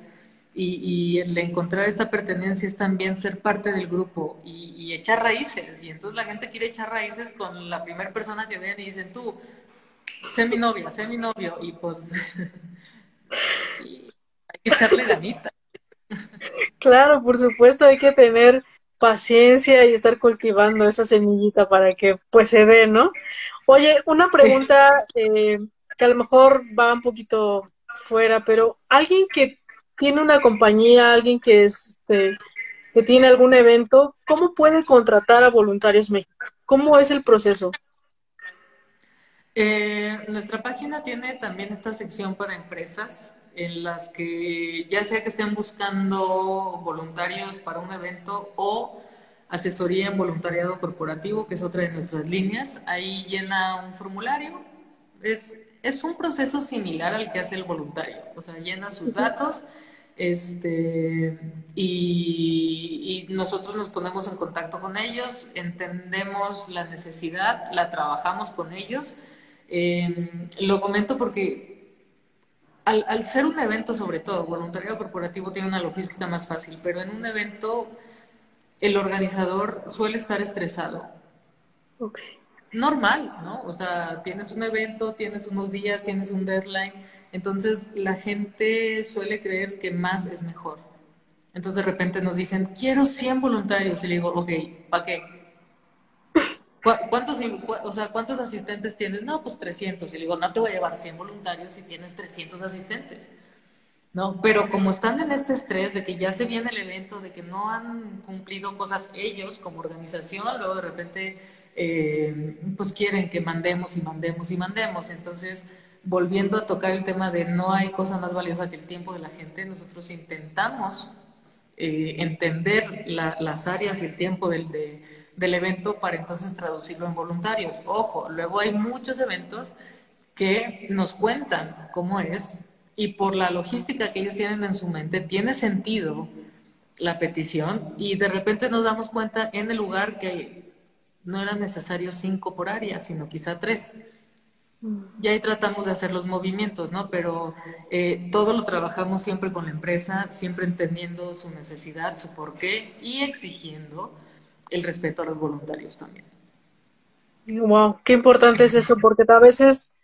y, y, el encontrar esta pertenencia es también ser parte del grupo y, y, echar raíces. Y entonces la gente quiere echar raíces con la primera persona que ven y dicen, tú, sé mi novia, sé mi novio. Y pues, sí, hay que echarle ganita. Claro, por supuesto, hay que tener paciencia y estar cultivando esa semillita para que pues se dé, ¿no? Oye, una pregunta eh, que a lo mejor va un poquito fuera, pero alguien que tiene una compañía, alguien que este, que tiene algún evento, ¿cómo puede contratar a Voluntarios México? ¿Cómo es el proceso? Eh, nuestra página tiene también esta sección para empresas en las que ya sea que estén buscando voluntarios para un evento o asesoría en voluntariado corporativo, que es otra de nuestras líneas. Ahí llena un formulario. Es, es un proceso similar al que hace el voluntario. O sea, llena sus datos este, y, nosotros nos ponemos en contacto con ellos, entendemos la necesidad, la trabajamos con ellos. Em, lo comento porque al, al, ser un evento, sobre todo, voluntariado corporativo tiene una logística más fácil, pero en un evento el organizador suele estar estresado. Normal, ¿no? O sea, tienes un evento, tienes unos días, tienes un deadline entonces la gente suele creer que más es mejor. Entonces de repente nos dicen, quiero 100 voluntarios. Y le digo, ok, ¿para qué? ¿Cuántos, o sea, ¿Cuántos asistentes tienes? No, pues 300. Y le digo, no te voy a llevar 100 voluntarios si tienes 300 asistentes. ¿no? Pero como están en este estrés de que ya se viene el evento, de que no han cumplido cosas ellos como organización, luego de repente eh, pues quieren que mandemos y mandemos y mandemos. Entonces, volviendo a tocar el tema de no hay cosa más valiosa que el tiempo de la gente, nosotros intentamos eh, entender las áreas y el tiempo del, del evento para entonces traducirlo en voluntarios. Ojo, luego hay muchos eventos que nos cuentan cómo es y por la logística que ellos tienen en su mente tiene sentido la petición y de repente nos damos cuenta en el lugar que no eran necesarios cinco por área, sino quizá tres. Y ahí tratamos de hacer los movimientos, ¿no? Pero eh, todo lo trabajamos siempre con la empresa, siempre entendiendo su necesidad, su porqué y exigiendo el respeto a los voluntarios también. Wow, qué importante es eso, porque a veces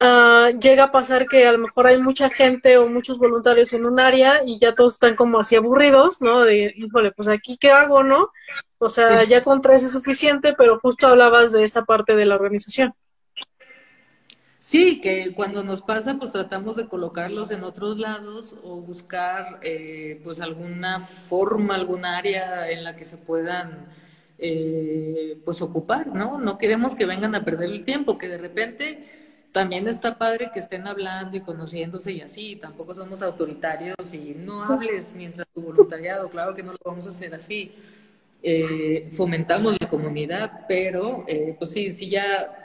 uh, llega a pasar que a lo mejor hay mucha gente o muchos voluntarios en un área y ya todos están como así aburridos, ¿no? De, híjole, pues aquí qué hago, ¿no? O sea, ya con tres es suficiente, pero justo hablabas de esa parte de la organización. Sí, que cuando nos pasa, pues tratamos de colocarlos en otros lados o buscar eh, pues alguna forma, alguna área en la que se puedan eh, pues ocupar, ¿no? No queremos que vengan a perder el tiempo, que de repente también está padre que estén hablando y conociéndose y así, tampoco somos autoritarios y no hables mientras tu voluntariado, claro que no lo vamos a hacer así. Eh, fomentamos la comunidad, pero pues sí, sí ya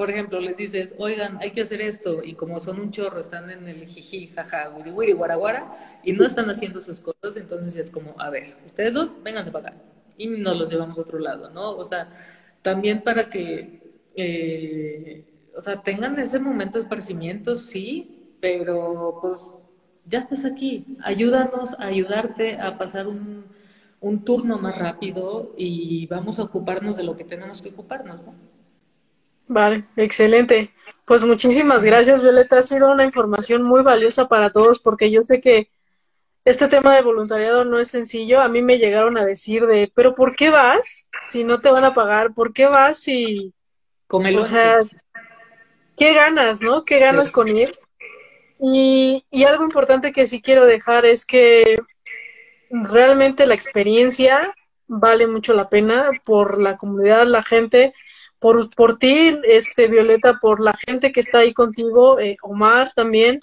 por ejemplo, les dices, oigan, hay que hacer esto, y como son un chorro, están en el jiji, jaja, wiri wiri, guaraguara, y no están haciendo sus cosas, entonces es como, a ver, ustedes dos, vénganse para acá, y nos los llevamos a otro lado, ¿no? O sea, también para que, eh, o sea, tengan ese momento de esparcimiento, sí, pero pues ya estás aquí, ayúdanos a ayudarte a pasar un, un turno más rápido y vamos a ocuparnos de lo que tenemos que ocuparnos, ¿no? Vale, excelente. Pues muchísimas gracias, Violeta. Ha sido una información muy valiosa para todos porque yo sé que este tema de voluntariado no es sencillo. A mí me llegaron a decir de, pero ¿por qué vas si no te van a pagar? ¿Por qué vas si... O sea, ¿qué ganas, no? ¿Qué ganas con ir? Y, y algo importante que sí quiero dejar es que realmente la experiencia vale mucho la pena por la comunidad, la gente por, por ti, este, Violeta, por la gente que está ahí contigo, eh, Omar también,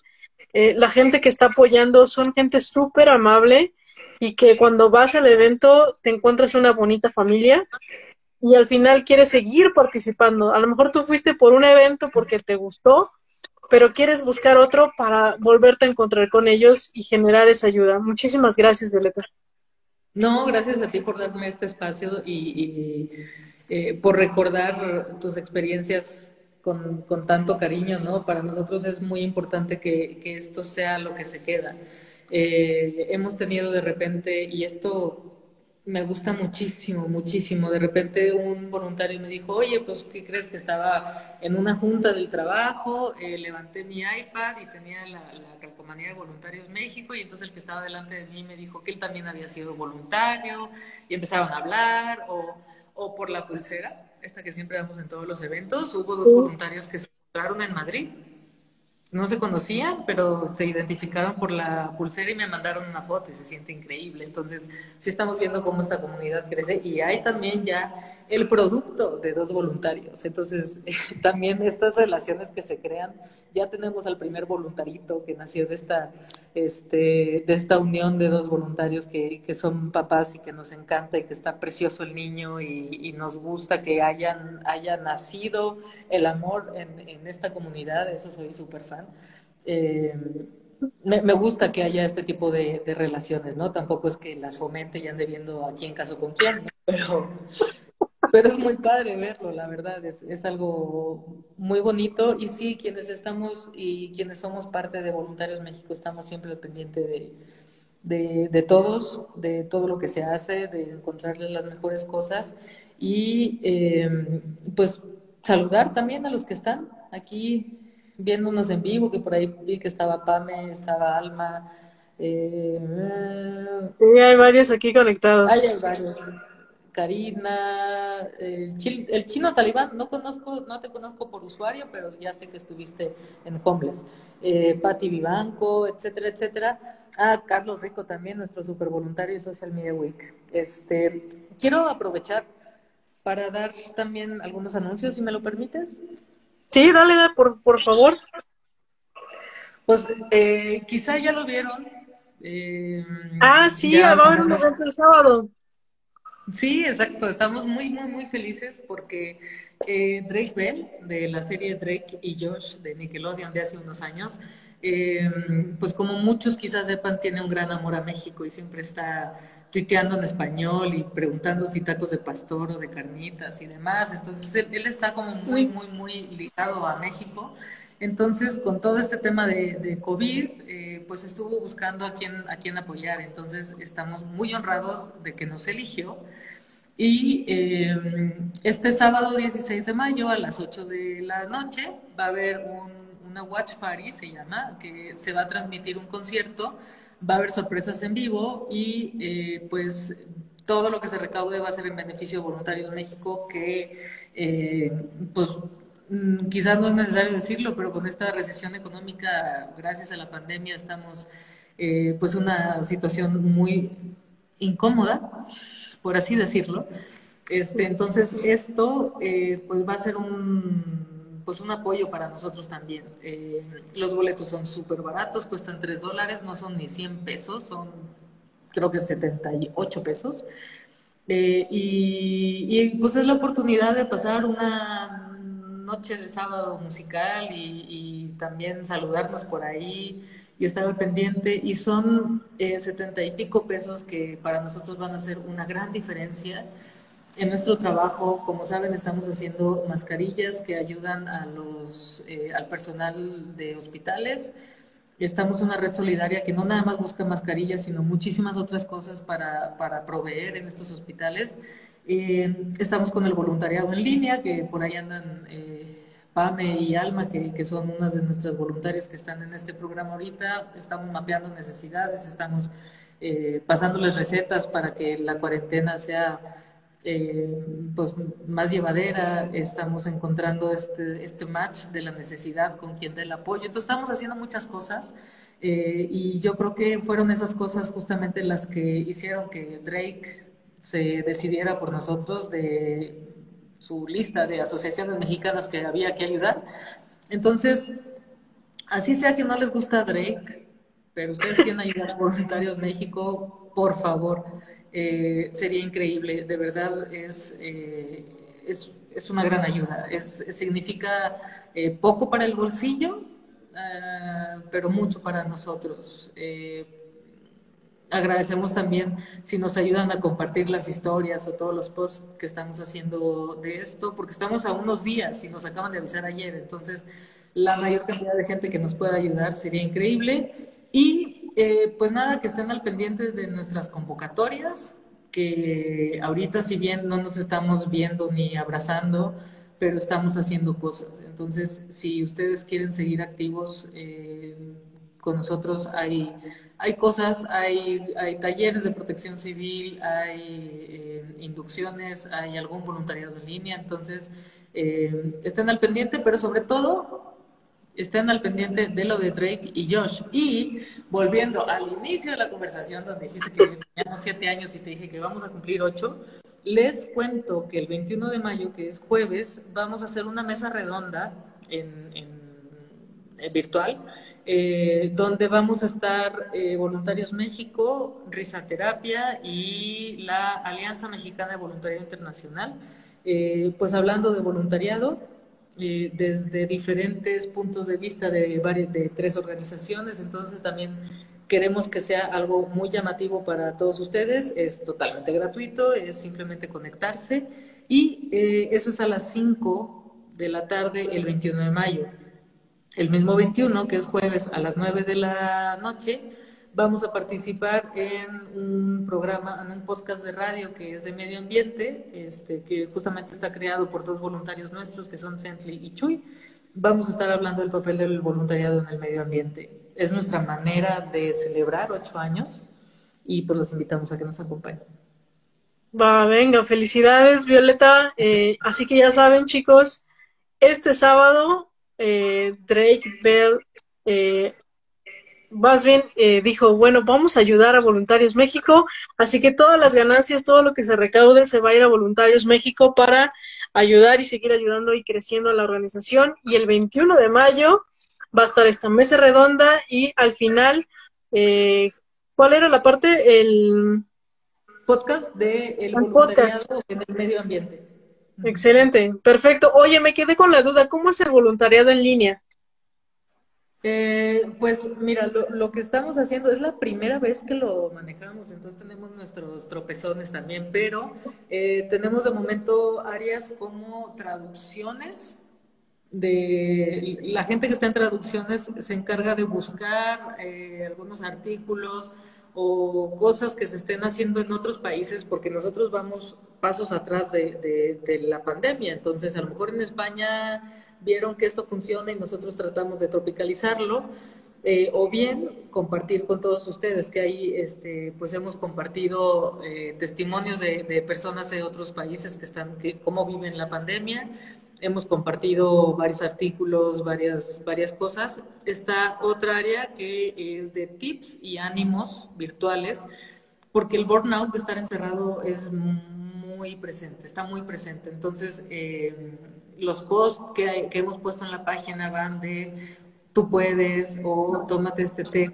eh, la gente que está apoyando, son gente súper amable y que cuando vas al evento te encuentras una bonita familia y al final quieres seguir participando. A lo mejor tú fuiste por un evento porque te gustó, pero quieres buscar otro para volverte a encontrar con ellos y generar esa ayuda. Muchísimas gracias, Violeta. No, gracias a ti por darme este espacio y eh, por recordar tus experiencias con, con, tanto cariño, ¿no? Para nosotros es muy importante que, que esto sea lo que se queda. Eh, hemos tenido de repente, y esto me gusta muchísimo, muchísimo. De repente un voluntario me dijo, oye, pues, ¿qué crees que estaba en una junta del trabajo? Eh, levanté mi iPad y tenía la, la, calcomanía de Voluntarios México y entonces el que estaba delante de mí me dijo que él también había sido voluntario y empezaron a hablar o o por la pulsera, esta que siempre damos en todos los eventos. Hubo dos voluntarios que se encontraron en Madrid. No se conocían, pero se identificaron por la pulsera y me mandaron una foto y se siente increíble. Entonces, sí estamos viendo cómo esta comunidad crece y hay también ya el producto de dos voluntarios. Entonces, también estas relaciones que se crean, ya tenemos al primer voluntarito que nació de esta, este, de esta unión de dos voluntarios que, que son papás y que nos encanta y que está precioso el niño y, nos gusta que hayan, haya nacido el amor en, en esta comunidad, eso soy súper fan. Eh, me, gusta que haya este tipo de, de, relaciones, ¿no? Tampoco es que las fomente y ande viendo a quién caso con quién, pero, pero es muy padre verlo, la verdad, es, es, algo muy bonito y sí, quienes estamos y quienes somos parte de Voluntarios México estamos siempre al pendiente de, de, de todos, de todo lo que se hace, de encontrarles las mejores cosas y eh, pues saludar también a los que están aquí viéndonos en vivo, que por ahí vi que estaba Pame, estaba Alma. Eh, sí, hay varios aquí conectados. Hay varios. Karina, el, el, chino talibán, no conozco, no te conozco por usuario, pero ya sé que estuviste en Homeless. Eh, Patti Vivanco, etcétera, etcétera. Ah, Carlos Rico también, nuestro super voluntario de Social Media Week. Este, quiero aprovechar para dar también algunos anuncios, si me lo permites. Sí, dale, dale por, por favor. Pues eh, quizá ya lo vieron. Eh, ah, sí, va a haber un evento el sábado. Sí, exacto. Estamos muy, muy, muy felices porque eh, Drake Bell, de la serie Drake y Josh de Nickelodeon de hace unos años, eh, pues como muchos quizás sepan, tiene un gran amor a México y siempre está tuiteando en español y preguntando si tacos de pastor o de carnitas y demás. Entonces él, él está como muy, muy, muy ligado a México. Entonces, con todo este tema de, COVID, eh, pues estuvo buscando a quién, a quién apoyar. Entonces, estamos muy honrados de que nos eligió. Y eh, este sábado 16 de mayo a las 8 de la noche va a haber un, una Watch Party, se llama, que se va a transmitir un concierto va a haber sorpresas en vivo y eh, pues todo lo que se recaude va a ser en beneficio de Voluntarios México, que eh, pues quizás no es necesario decirlo, pero con esta recesión económica, gracias a la pandemia, estamos eh, pues una situación muy incómoda, por así decirlo. Este, entonces esto pues va a ser un pues un apoyo para nosotros también. Eh, los boletos son súper baratos, cuestan 3 dólares, no son ni 100 pesos, son creo que 78 pesos. Eh, y, pues es la oportunidad de pasar una noche de sábado musical y, también saludarnos por ahí y estar al pendiente. Y son eh, 70 y pico pesos que para nosotros van a ser una gran diferencia en nuestro trabajo, como saben, estamos haciendo mascarillas que ayudan a los, eh, al personal de hospitales. Estamos una red solidaria que no nada más busca mascarillas, sino muchísimas otras cosas para, para proveer en estos hospitales. Eh, estamos con el voluntariado en línea, que por ahí andan eh, Pame y Alma, que, que, son unas de nuestras voluntarias que están en este programa ahorita. Estamos mapeando necesidades, estamos pasándoles recetas para que la cuarentena sea eh, pues más llevadera, estamos encontrando este, este match de la necesidad con quien dé el apoyo. Entonces estamos haciendo muchas cosas eh, y yo creo que fueron esas cosas justamente las que hicieron que Drake se decidiera por nosotros de su lista de asociaciones mexicanas que había que ayudar. Entonces, así sea que no les gusta Drake, pero ustedes quieren ayudar a Voluntarios México, por favor eh, sería increíble. De verdad es, eh, es, es, una gran ayuda. Es, significa eh, poco para el bolsillo, ah, pero mucho para nosotros. agradecemos también si nos ayudan a compartir las historias o todos los posts que estamos haciendo de esto, porque estamos a unos días y nos acaban de avisar ayer, entonces la mayor cantidad de gente que nos pueda ayudar sería increíble. Y eh, pues nada, que estén al pendiente de nuestras convocatorias, que ahorita si bien no nos estamos viendo ni abrazando, pero estamos haciendo cosas. Entonces, si ustedes quieren seguir activos eh, con nosotros, hay, hay cosas, hay, hay talleres de protección civil, hay eh, inducciones, hay algún voluntariado en línea. Entonces, estén al pendiente, pero sobre todo estén al pendiente de lo de Drake y Josh. Y volviendo al inicio de la conversación donde dijiste que teníamos siete años y te dije que vamos a cumplir ocho, Les cuento que el 21 de mayo, que es jueves, vamos a hacer una mesa redonda en, virtual, eh, donde vamos a estar eh, Voluntarios México, Risaterapia y la Alianza Mexicana de Voluntariado Internacional, eh, pues hablando de voluntariado desde diferentes puntos de vista de, varias, de tres organizaciones, entonces también Queremos que sea algo muy llamativo para todos ustedes, es totalmente gratuito, es simplemente conectarse. Y eh, eso es a las 5 de la tarde el 21 de mayo. El mismo 21, que es jueves a las 9 de la noche, vamos a participar en un programa, en un podcast de radio que es de medio ambiente, este, que justamente está creado por dos voluntarios nuestros, que son Sentley y Chuy. Vamos a estar hablando del papel del voluntariado en el medio ambiente es nuestra manera de celebrar ocho años y pues los invitamos a que nos acompañen. Va, venga, felicidades Violeta. Eh, así que ya saben chicos, este sábado eh, Drake Bell eh, más bien eh, dijo, bueno, vamos a ayudar a Voluntarios México, así que todas las ganancias, todo lo que se recaude se va a ir a Voluntarios México para ayudar y seguir ayudando y creciendo a la organización. Y el 21 de mayo va a estar esta mesa redonda y al final, eh, ¿cuál era la parte? El podcast de el, en el medio ambiente. Excelente, perfecto. Oye, me quedé con la duda, ¿cómo es el voluntariado en línea? Eh, pues mira, lo, que estamos haciendo es la primera vez que lo manejamos, entonces tenemos nuestros tropezones también, pero eh, tenemos de momento áreas como traducciones, de la gente que está en traducciones se encarga de buscar eh, algunos artículos o cosas que se estén haciendo en otros países, porque nosotros vamos pasos atrás de, la pandemia. Entonces, a lo mejor en España vieron que esto funciona y nosotros tratamos de tropicalizarlo. Eh, o bien compartir con todos ustedes que ahí este, pues hemos compartido eh, testimonios de, de, personas de otros países que están que cómo viven la pandemia hemos compartido varios artículos, varias, varias cosas. Está otra área que es de tips y ánimos virtuales, porque el burnout de estar encerrado es presente, está muy presente. Entonces, eh, los posts que, que hemos puesto en la página van de tú puedes, o tómate este té,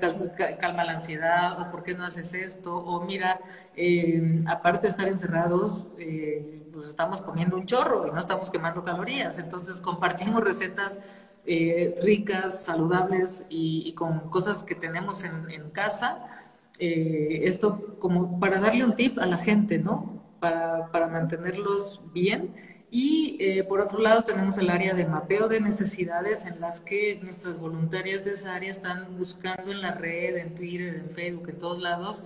calma la ansiedad, o por qué no haces esto, o mira, eh, aparte de estar encerrados, eh, pues estamos comiendo un chorro y no estamos quemando calorías, entonces compartimos recetas ricas, saludables y, con cosas que tenemos en, casa. esto como para darle un tip a la gente, ¿no? Para, para mantenerlos bien y eh, por otro lado tenemos el área de mapeo de necesidades en las que nuestras voluntarias de esa área están buscando en la red, en Twitter, en Facebook, en todos lados,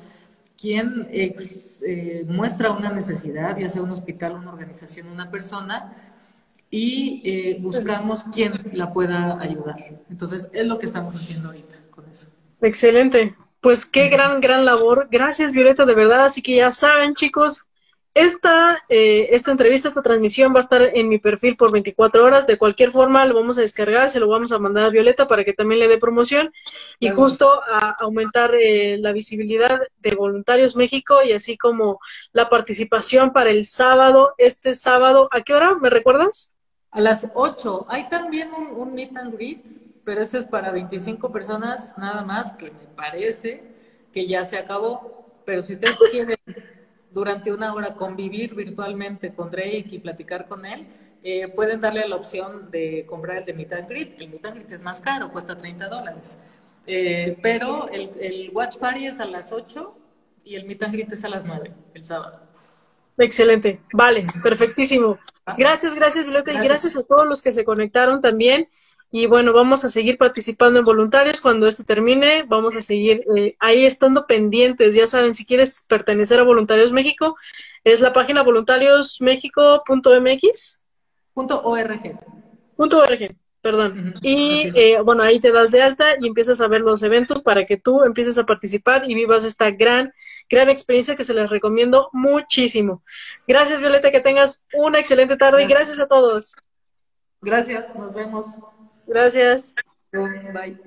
quien eh, muestra una necesidad, ya sea un hospital, una organización, una persona, y eh, buscamos quién la pueda ayudar. Entonces, es lo que estamos haciendo ahorita con eso. Excelente. Pues qué gran, gran labor. Gracias, Violeta, de verdad. Así que ya saben, chicos, esta, eh, esta entrevista, esta transmisión va a estar en mi perfil por 24 horas. De cualquier forma, lo vamos a descargar, se lo vamos a mandar a Violeta para que también le dé promoción y justo a aumentar eh, la visibilidad de Voluntarios México y así como la participación para el sábado, este sábado. ¿A qué hora? ¿Me recuerdas? A las 8. Hay también un, un meet and greet, pero ese es para 25 personas nada más, que me parece que ya se acabó. Pero si ustedes quieren durante una hora convivir virtualmente con Drake y platicar con él, eh, pueden darle la opción de comprar el de Meet and Greet. El Meet and Greet es más caro, cuesta 30 dólares. Eh, pero el, el, Watch Party es a las 8 y el Meet and Greet es a las 9, el sábado. Excelente, vale, perfectísimo. Ah. Gracias, gracias, Violeta, y gracias a todos los que se conectaron también. Y bueno, vamos a seguir participando en voluntarios cuando esto termine. Vamos a seguir eh, ahí estando pendientes. Ya saben, si quieres pertenecer a Voluntarios México, es la página voluntariosmexico.mx. Punto .org. .org, perdón. Y eh, bueno, ahí te das de alta y empiezas a ver los eventos para que tú empieces a participar y vivas esta gran, gran experiencia que se les recomiendo muchísimo. Gracias, Violeta, que tengas una excelente tarde y gracias a todos. Gracias, nos vemos. Gracias. Bye.